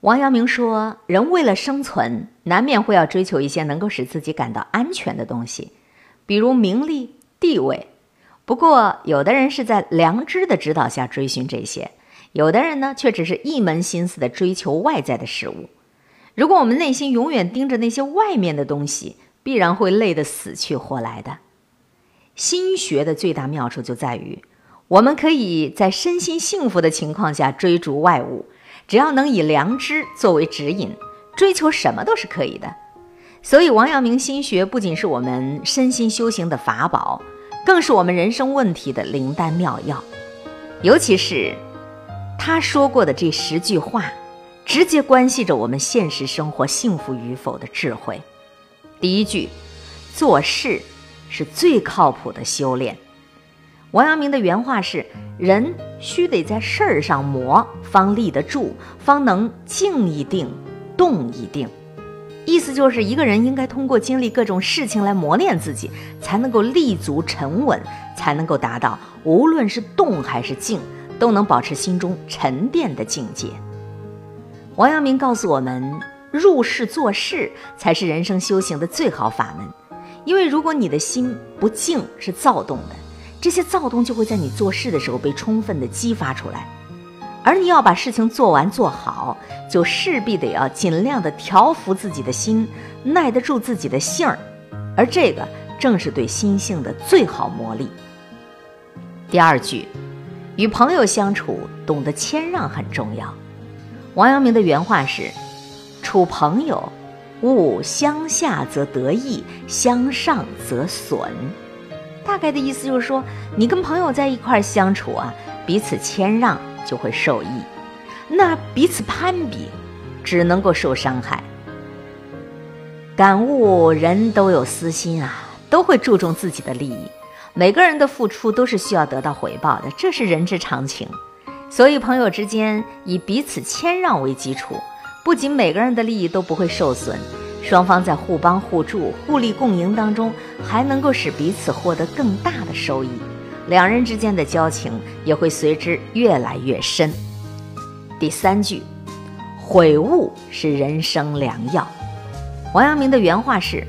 王阳明说：“人为了生存，难免会要追求一些能够使自己感到安全的东西，比如名利、地位。不过，有的人是在良知的指导下追寻这些，有的人呢，却只是一门心思的追求外在的事物。如果我们内心永远盯着那些外面的东西，必然会累得死去活来的。心学的最大妙处就在于，我们可以在身心幸福的情况下追逐外物。”只要能以良知作为指引，追求什么都是可以的。所以，王阳明心学不仅是我们身心修行的法宝，更是我们人生问题的灵丹妙药。尤其是他说过的这十句话，直接关系着我们现实生活幸福与否的智慧。第一句，做事是最靠谱的修炼。王阳明的原话是：“人须得在事儿上磨，方立得住，方能静一定，动一定。”意思就是，一个人应该通过经历各种事情来磨练自己，才能够立足沉稳，才能够达到无论是动还是静，都能保持心中沉淀的境界。王阳明告诉我们，入世做事才是人生修行的最好法门，因为如果你的心不静，是躁动的。这些躁动就会在你做事的时候被充分的激发出来，而你要把事情做完做好，就势必得要尽量的调服自己的心，耐得住自己的性儿，而这个正是对心性的最好磨砺。第二句，与朋友相处，懂得谦让很重要。王阳明的原话是：“处朋友，勿相下则得益，相上则损。”大概的意思就是说，你跟朋友在一块相处啊，彼此谦让就会受益；那彼此攀比，只能够受伤害。感悟人都有私心啊，都会注重自己的利益，每个人的付出都是需要得到回报的，这是人之常情。所以，朋友之间以彼此谦让为基础，不仅每个人的利益都不会受损。双方在互帮互助、互利共赢当中，还能够使彼此获得更大的收益，两人之间的交情也会随之越来越深。第三句，悔悟是人生良药。王阳明的原话是：“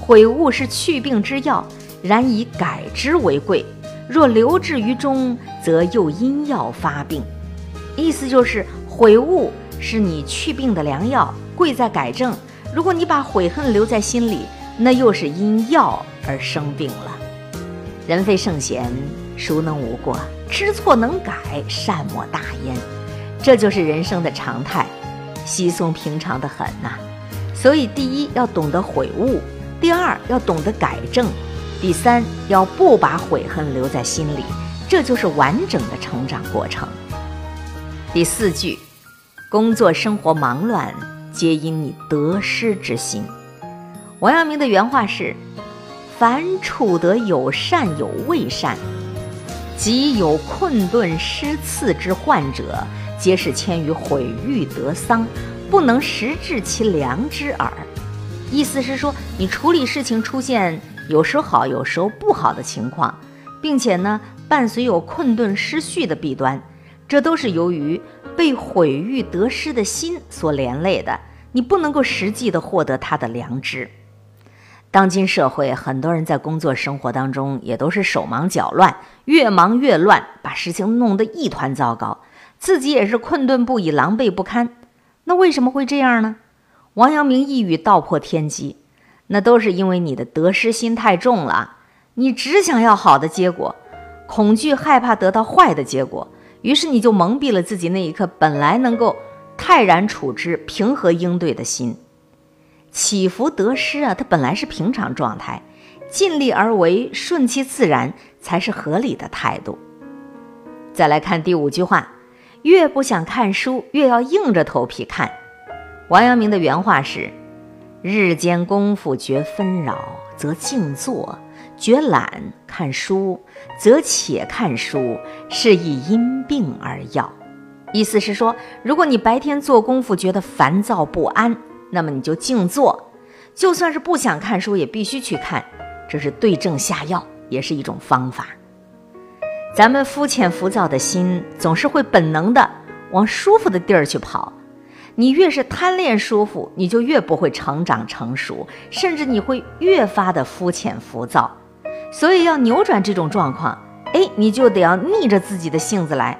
悔悟是去病之药，然以改之为贵。若留置于中，则又因药发病。”意思就是，悔悟是你去病的良药，贵在改正。如果你把悔恨留在心里，那又是因药而生病了。人非圣贤，孰能无过？知错能改，善莫大焉。这就是人生的常态，稀松平常的很呐。所以，第一要懂得悔悟，第二要懂得改正，第三要不把悔恨留在心里。这就是完整的成长过程。第四句，工作生活忙乱。皆因你得失之心。王阳明的原话是：“凡处得有善有未善，即有困顿失次之患者，皆是迁于毁誉得丧，不能实治其良知耳。”意思是说，你处理事情出现有时候好有时候不好的情况，并且呢，伴随有困顿失序的弊端，这都是由于。被毁誉得失的心所连累的，你不能够实际的获得他的良知。当今社会，很多人在工作生活当中也都是手忙脚乱，越忙越乱，把事情弄得一团糟糕，自己也是困顿不已，狼狈不堪。那为什么会这样呢？王阳明一语道破天机，那都是因为你的得失心太重了，你只想要好的结果，恐惧害怕得到坏的结果。于是你就蒙蔽了自己那一刻本来能够泰然处之、平和应对的心。起伏得失啊，它本来是平常状态，尽力而为、顺其自然才是合理的态度。再来看第五句话：越不想看书，越要硬着头皮看。王阳明的原话是：“日间功夫觉纷扰，则静坐。”觉懒看书，则且看书，是以因病而药。意思是说，如果你白天做功夫觉得烦躁不安，那么你就静坐，就算是不想看书，也必须去看，这是对症下药，也是一种方法。咱们肤浅浮躁的心，总是会本能的往舒服的地儿去跑，你越是贪恋舒服，你就越不会成长成熟，甚至你会越发的肤浅浮躁。所以要扭转这种状况，哎，你就得要逆着自己的性子来，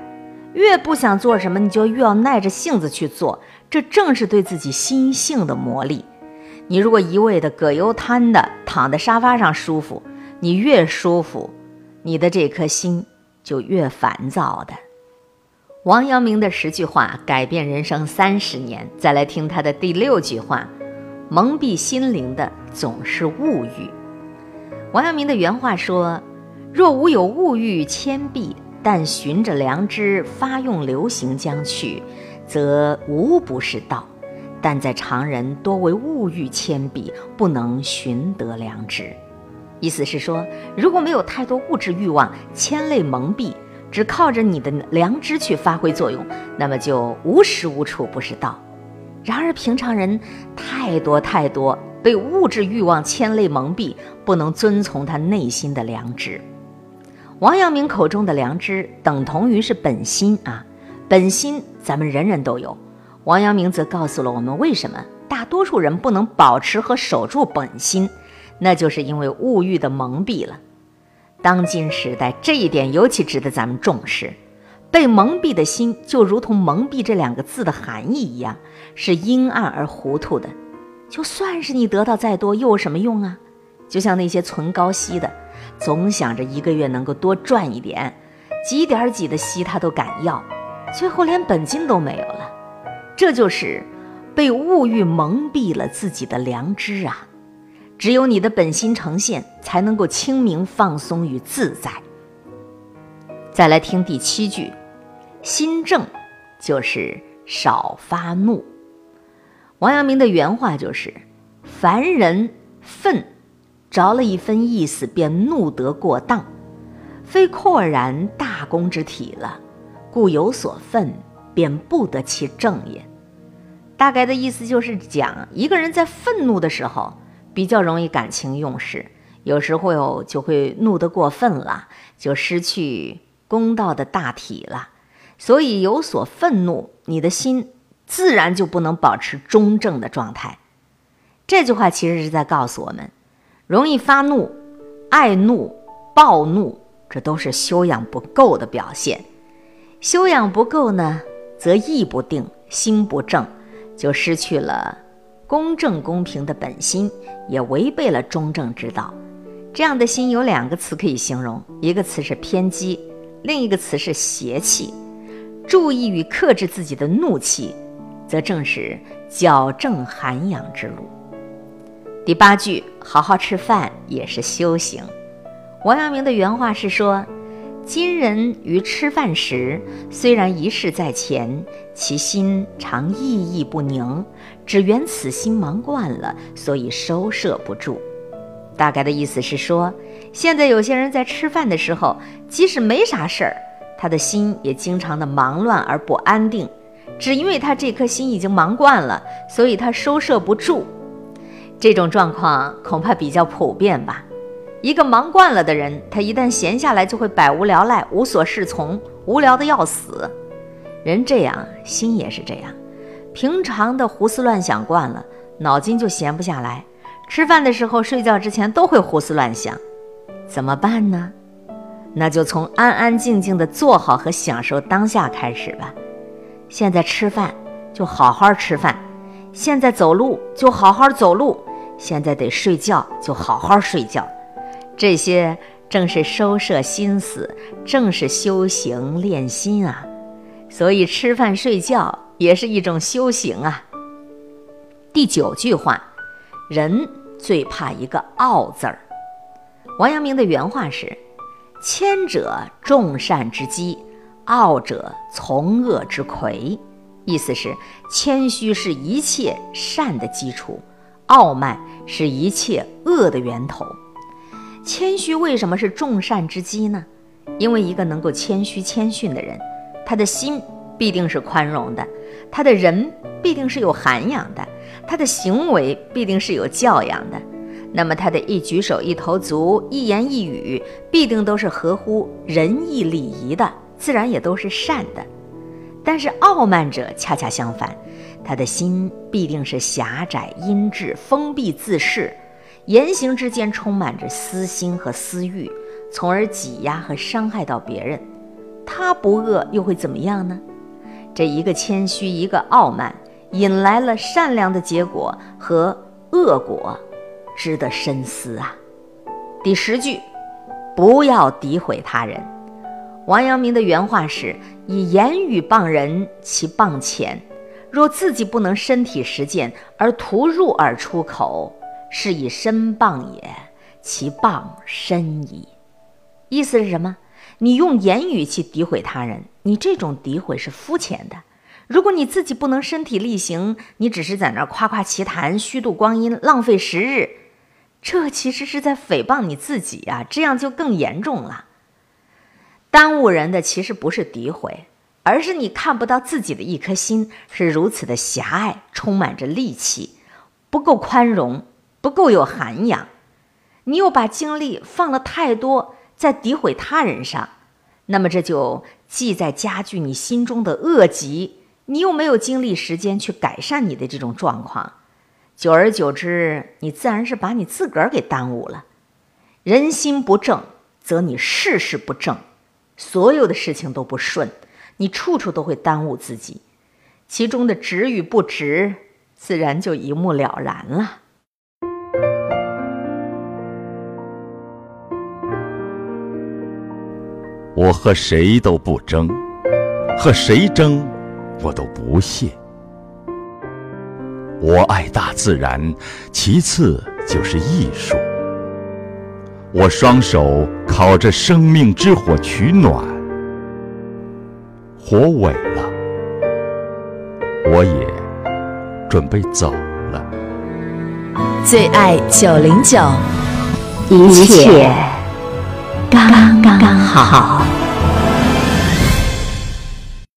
越不想做什么，你就越要耐着性子去做，这正是对自己心性的磨砺。你如果一味的葛优瘫的躺在沙发上舒服，你越舒服，你的这颗心就越烦躁的。王阳明的十句话改变人生三十年，再来听他的第六句话：蒙蔽心灵的总是物欲。王阳明的原话说：“若无有物欲牵蔽，但循着良知发用流行将去，则无不是道。但在常人多为物欲牵蔽，不能寻得良知。”意思是说，如果没有太多物质欲望牵累蒙蔽。只靠着你的良知去发挥作用，那么就无时无处不是道。然而平常人太多太多，被物质欲望牵累蒙蔽，不能遵从他内心的良知。王阳明口中的良知，等同于是本心啊，本心咱们人人都有。王阳明则告诉了我们，为什么大多数人不能保持和守住本心，那就是因为物欲的蒙蔽了。当今时代，这一点尤其值得咱们重视。被蒙蔽的心，就如同“蒙蔽”这两个字的含义一样，是阴暗而糊涂的。就算是你得到再多，又有什么用啊？就像那些存高息的，总想着一个月能够多赚一点，几点几的息他都敢要，最后连本金都没有了。这就是被物欲蒙蔽了自己的良知啊！只有你的本心呈现，才能够清明放松与自在。再来听第七句，心正就是少发怒。王阳明的原话就是：凡人愤着了一分意思，便怒得过当，非阔然大公之体了，故有所愤，便不得其正也。大概的意思就是讲，一个人在愤怒的时候。比较容易感情用事，有时候就会怒得过分了，就失去公道的大体了。所以有所愤怒，你的心自然就不能保持中正的状态。这句话其实是在告诉我们：容易发怒、爱怒、暴怒，这都是修养不够的表现。修养不够呢，则意不定，心不正，就失去了。公正公平的本心也违背了中正之道，这样的心有两个词可以形容，一个词是偏激，另一个词是邪气。注意与克制自己的怒气，则正是矫正涵养之路。第八句，好好吃饭也是修行。王阳明的原话是说。今人于吃饭时，虽然一事在前，其心常意意不宁，只缘此心忙惯了，所以收摄不住。大概的意思是说，现在有些人在吃饭的时候，即使没啥事儿，他的心也经常的忙乱而不安定，只因为他这颗心已经忙惯了，所以他收摄不住。这种状况恐怕比较普遍吧。一个忙惯了的人，他一旦闲下来就会百无聊赖、无所适从，无聊的要死。人这样，心也是这样。平常的胡思乱想惯了，脑筋就闲不下来。吃饭的时候、睡觉之前都会胡思乱想，怎么办呢？那就从安安静静的做好和享受当下开始吧。现在吃饭就好好吃饭，现在走路就好好走路，现在得睡觉就好好睡觉。这些正是收摄心思，正是修行练心啊！所以吃饭睡觉也是一种修行啊。第九句话，人最怕一个傲字儿。王阳明的原话是：“谦者众善之基，傲者从恶之魁。”意思是谦虚是一切善的基础，傲慢是一切恶的源头。谦虚为什么是众善之基呢？因为一个能够谦虚谦逊的人，他的心必定是宽容的，他的人必定是有涵养的，他的行为必定是有教养的。那么他的一举手一投足、一言一语，必定都是合乎仁义礼仪的，自然也都是善的。但是傲慢者恰恰相反，他的心必定是狭窄、阴滞、封闭、自恃，言行之间充满着私心和私欲，从而挤压和伤害到别人。他不恶又会怎么样呢？这一个谦虚，一个傲慢，引来了善良的结果和恶果，值得深思啊。第十句，不要诋毁他人。王阳明的原话是：“以言语谤人，其谤浅；若自己不能身体实践，而徒入耳出口，是以身谤也，其谤深矣。”意思是什么？你用言语去诋毁他人，你这种诋毁是肤浅的。如果你自己不能身体力行，你只是在那夸夸其谈，虚度光阴，浪费时日，这其实是在诽谤你自己啊！这样就更严重了。耽误人的其实不是诋毁，而是你看不到自己的一颗心是如此的狭隘，充满着戾气，不够宽容，不够有涵养。你又把精力放了太多在诋毁他人上，那么这就既在加剧你心中的恶疾，你又没有精力时间去改善你的这种状况，久而久之，你自然是把你自个儿给耽误了。人心不正，则你事事不正。所有的事情都不顺，你处处都会耽误自己，其中的值与不值，自然就一目了然了。我和谁都不争，和谁争，我都不屑。我爱大自然，其次就是艺术。我双手烤着生命之火取暖，火萎了，我也准备走了。最爱九零九，一切刚刚好。